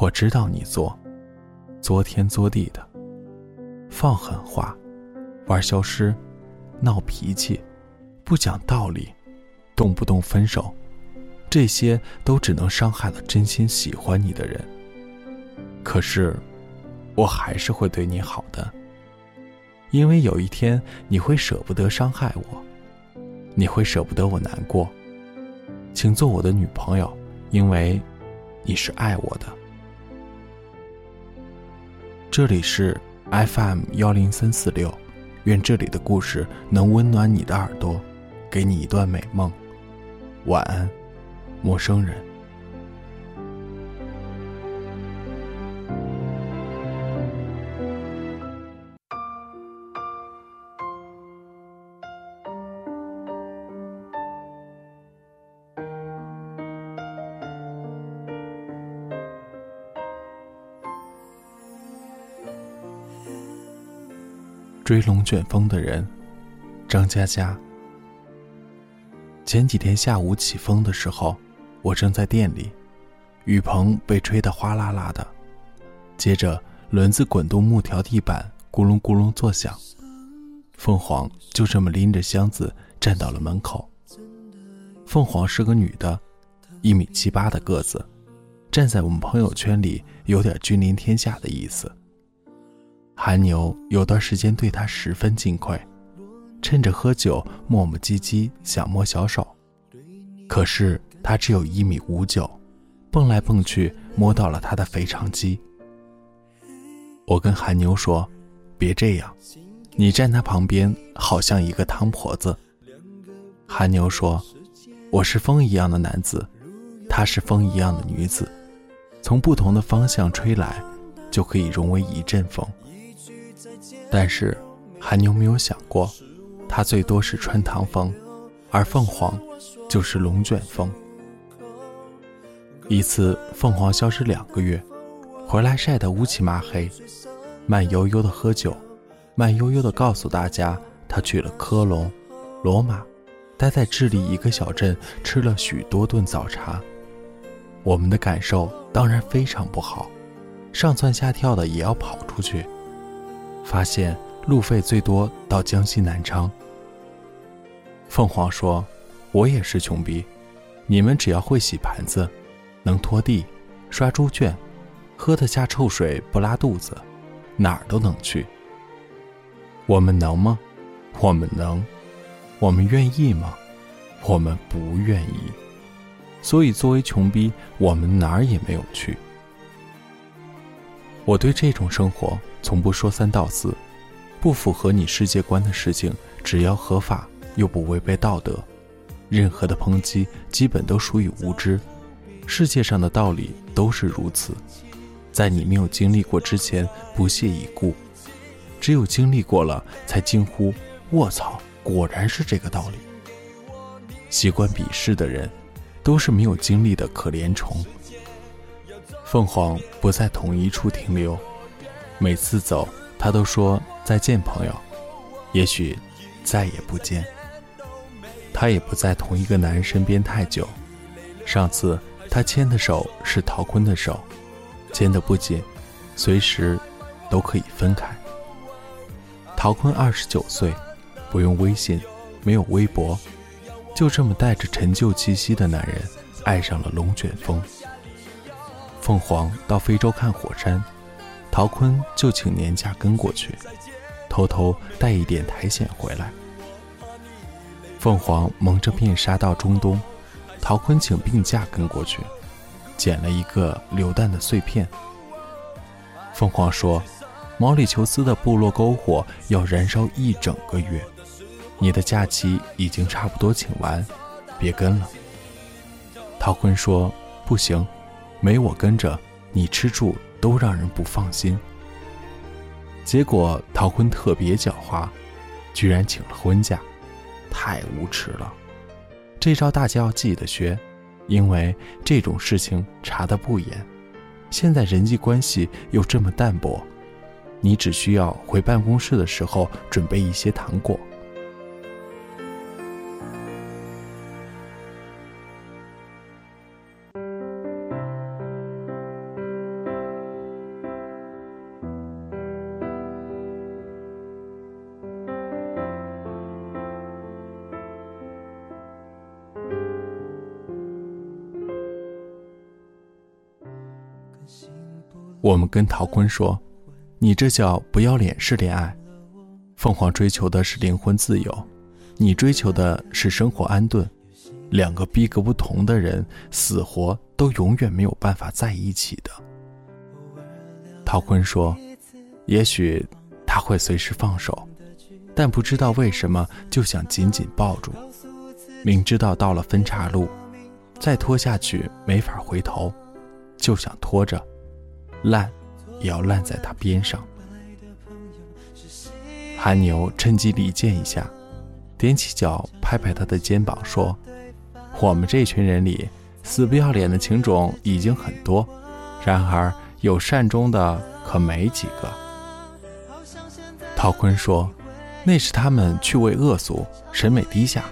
我知道你做，作天作地的，放狠话，玩消失，闹脾气，不讲道理，动不动分手，这些都只能伤害了真心喜欢你的人。可是，我还是会对你好的，因为有一天你会舍不得伤害我，你会舍不得我难过。请做我的女朋友，因为你是爱我的。这里是 FM 幺零三四六，愿这里的故事能温暖你的耳朵，给你一段美梦。晚安，陌生人。追龙卷风的人，张佳佳。前几天下午起风的时候，我正在店里，雨棚被吹得哗啦啦的，接着轮子滚动木条地板咕隆咕隆作响。凤凰就这么拎着箱子站到了门口。凤凰是个女的，一米七八的个子，站在我们朋友圈里有点君临天下的意思。韩牛有段时间对他十分敬愧，趁着喝酒磨磨唧唧想摸小手，可是他只有一米五九，蹦来蹦去摸到了他的肥肠肌。我跟韩牛说：“别这样，你站他旁边好像一个汤婆子。”韩牛说：“我是风一样的男子，她是风一样的女子，从不同的方向吹来，就可以融为一阵风。”但是，韩牛没有想过，他最多是穿堂风，而凤凰就是龙卷风。一次，凤凰消失两个月，回来晒得乌漆麻黑，慢悠悠的喝酒，慢悠悠的告诉大家他去了科隆、罗马，待在智利一个小镇吃了许多顿早茶。我们的感受当然非常不好，上蹿下跳的也要跑出去。发现路费最多到江西南昌。凤凰说：“我也是穷逼，你们只要会洗盘子，能拖地、刷猪圈，喝得下臭水不拉肚子，哪儿都能去。我们能吗？我们能。我们愿意吗？我们不愿意。所以作为穷逼，我们哪儿也没有去。我对这种生活。”从不说三道四，不符合你世界观的事情，只要合法又不违背道德，任何的抨击基本都属于无知。世界上的道理都是如此，在你没有经历过之前不屑一顾，只有经历过了才惊呼：“卧槽，果然是这个道理。”习惯鄙视的人，都是没有经历的可怜虫。凤凰不在同一处停留。每次走，他都说再见，朋友。也许再也不见。他也不在同一个男人身边太久。上次他牵的手是陶坤的手，牵得不紧，随时都可以分开。陶坤二十九岁，不用微信，没有微博，就这么带着陈旧气息的男人，爱上了龙卷风。凤凰到非洲看火山。陶坤就请年假跟过去，偷偷带一点苔藓回来。凤凰蒙着面杀到中东，陶坤请病假跟过去，捡了一个榴弹的碎片。凤凰说：“毛里求斯的部落篝火要燃烧一整个月，你的假期已经差不多请完，别跟了。”陶坤说：“不行，没我跟着，你吃住。”都让人不放心。结果陶坤特别狡猾，居然请了婚假，太无耻了！这招大家要记得学，因为这种事情查得不严。现在人际关系又这么淡薄，你只需要回办公室的时候准备一些糖果。我们跟陶坤说：“你这叫不要脸式恋爱。”凤凰追求的是灵魂自由，你追求的是生活安顿。两个逼格不同的人，死活都永远没有办法在一起的。陶坤说：“也许他会随时放手，但不知道为什么就想紧紧抱住。明知道到了分岔路，再拖下去没法回头，就想拖着，烂也要烂在他边上。”韩牛趁机离间一下，踮起脚拍拍他的肩膀说。我们这群人里，死不要脸的情种已经很多，然而有善终的可没几个。陶坤说：“那是他们趣味恶俗，审美低下，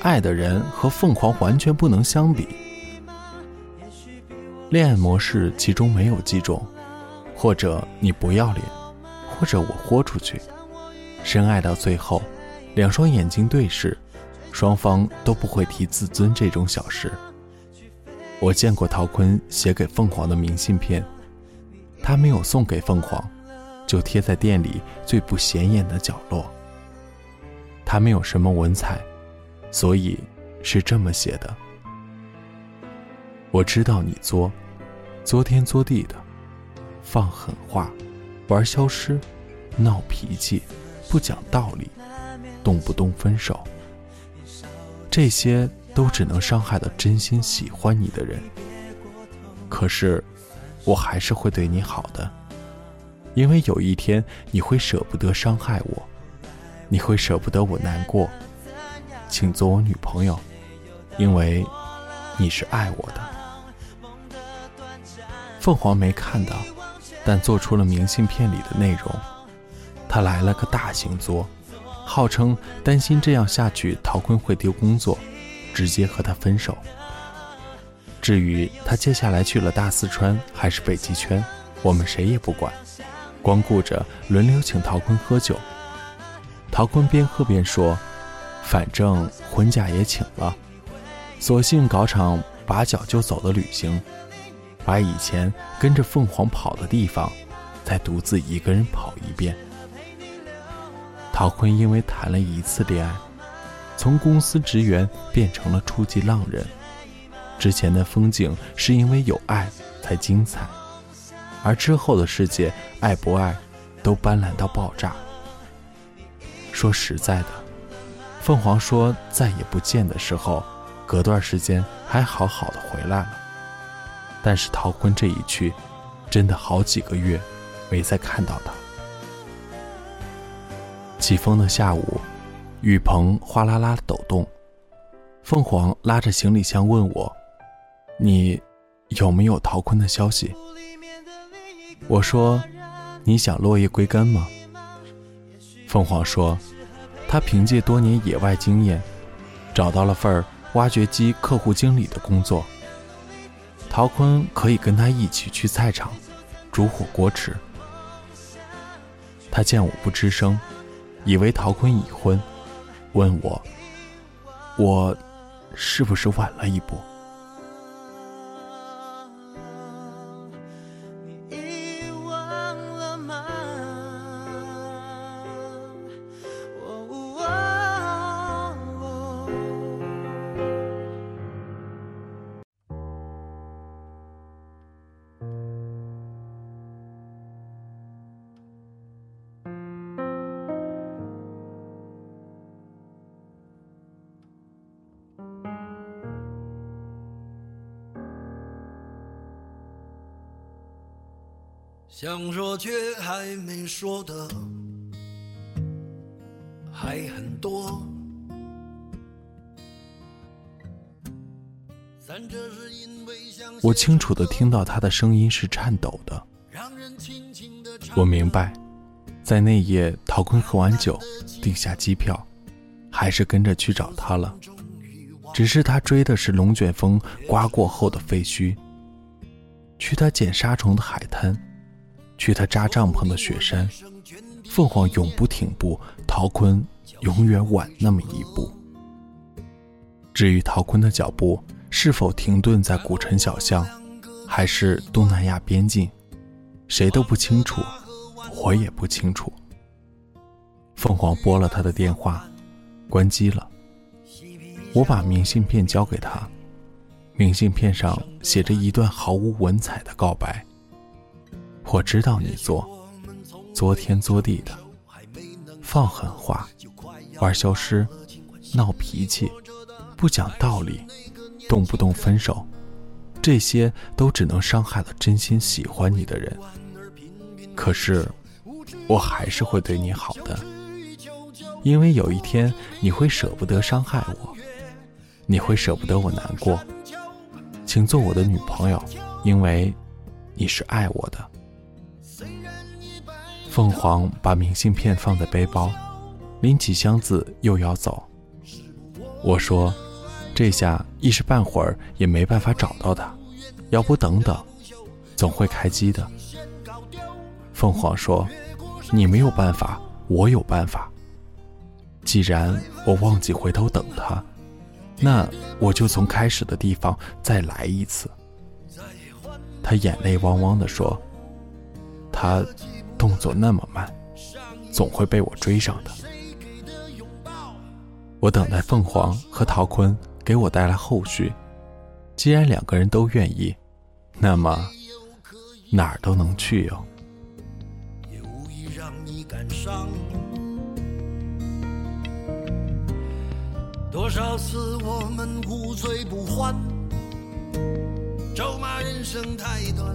爱的人和凤凰完全不能相比。恋爱模式其中没有几种，或者你不要脸，或者我豁出去。深爱到最后，两双眼睛对视。”双方都不会提自尊这种小事。我见过陶坤写给凤凰的明信片，他没有送给凤凰，就贴在店里最不显眼的角落。他没有什么文采，所以是这么写的：我知道你作，作天作地的，放狠话，玩消失，闹脾气，不讲道理，动不动分手。这些都只能伤害到真心喜欢你的人。可是，我还是会对你好的，因为有一天你会舍不得伤害我，你会舍不得我难过。请做我女朋友，因为你是爱我的。凤凰没看到，但做出了明信片里的内容。他来了个大型作。号称担心这样下去，陶坤会丢工作，直接和他分手。至于他接下来去了大四川还是北极圈，我们谁也不管，光顾着轮流请陶坤喝酒。陶坤边喝边说：“反正婚假也请了，索性搞场拔脚就走的旅行，把以前跟着凤凰跑的地方，再独自一个人跑一遍。”陶坤因为谈了一次恋爱，从公司职员变成了初级浪人。之前的风景是因为有爱才精彩，而之后的世界，爱不爱都斑斓到爆炸。说实在的，凤凰说再也不见的时候，隔段时间还好好的回来了。但是陶坤这一去，真的好几个月没再看到他。起风的下午，雨棚哗啦啦的抖动。凤凰拉着行李箱问我：“你有没有陶坤的消息？”我说：“你想落叶归根吗？”凤凰说：“他凭借多年野外经验，找到了份挖掘机客户经理的工作。陶坤可以跟他一起去菜场煮火锅吃。”他见我不吱声。以为陶坤已婚，问我：“我是不是晚了一步？”想说却还没说的还很多。我清楚的听到他的声音是颤抖的。我明白，在那夜，陶坤喝完酒，订下机票，还是跟着去找他了。只是他追的是龙卷风刮过后的废墟，去他捡沙虫的海滩。去他扎帐篷的雪山，凤凰永不停步，陶坤永远晚那么一步。至于陶坤的脚步是否停顿在古城小巷，还是东南亚边境，谁都不清楚，我也不清楚。凤凰拨了他的电话，关机了。我把明信片交给他，明信片上写着一段毫无文采的告白。我知道你做，作天作地的，放狠话，玩消失，闹脾气，不讲道理，动不动分手，这些都只能伤害了真心喜欢你的人。可是，我还是会对你好的，因为有一天你会舍不得伤害我，你会舍不得我难过。请做我的女朋友，因为你是爱我的。凤凰把明信片放在背包，拎起箱子又要走。我说：“这下一时半会儿也没办法找到他，要不等等，总会开机的。”凤凰说：“你没有办法，我有办法。既然我忘记回头等他，那我就从开始的地方再来一次。”他眼泪汪汪地说：“他。”动作那么慢，总会被我追上的。我等待凤凰和陶坤给我带来后续。既然两个人都愿意，那么哪儿都能去哟。多少次我们无醉不欢，咒骂人生太短。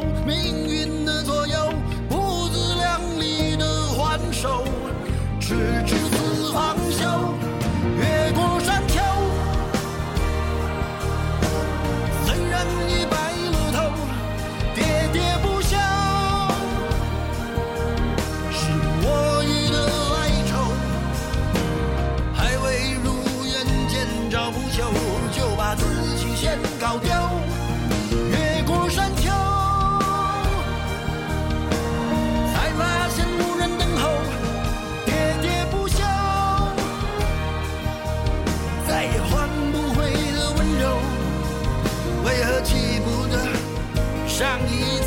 命运的左右，不自量力的还手，直至死方休。越过山丘，虽然已白了头，喋喋不休。是我遇的哀愁，还未如愿见着不朽，就把自己先。一样。